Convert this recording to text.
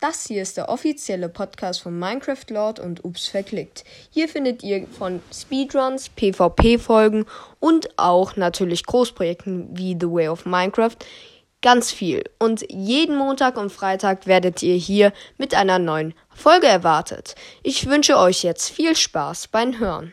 Das hier ist der offizielle Podcast von Minecraft Lord und Ups verklickt. Hier findet ihr von Speedruns, PvP-Folgen und auch natürlich Großprojekten wie The Way of Minecraft ganz viel. Und jeden Montag und Freitag werdet ihr hier mit einer neuen Folge erwartet. Ich wünsche euch jetzt viel Spaß beim Hören.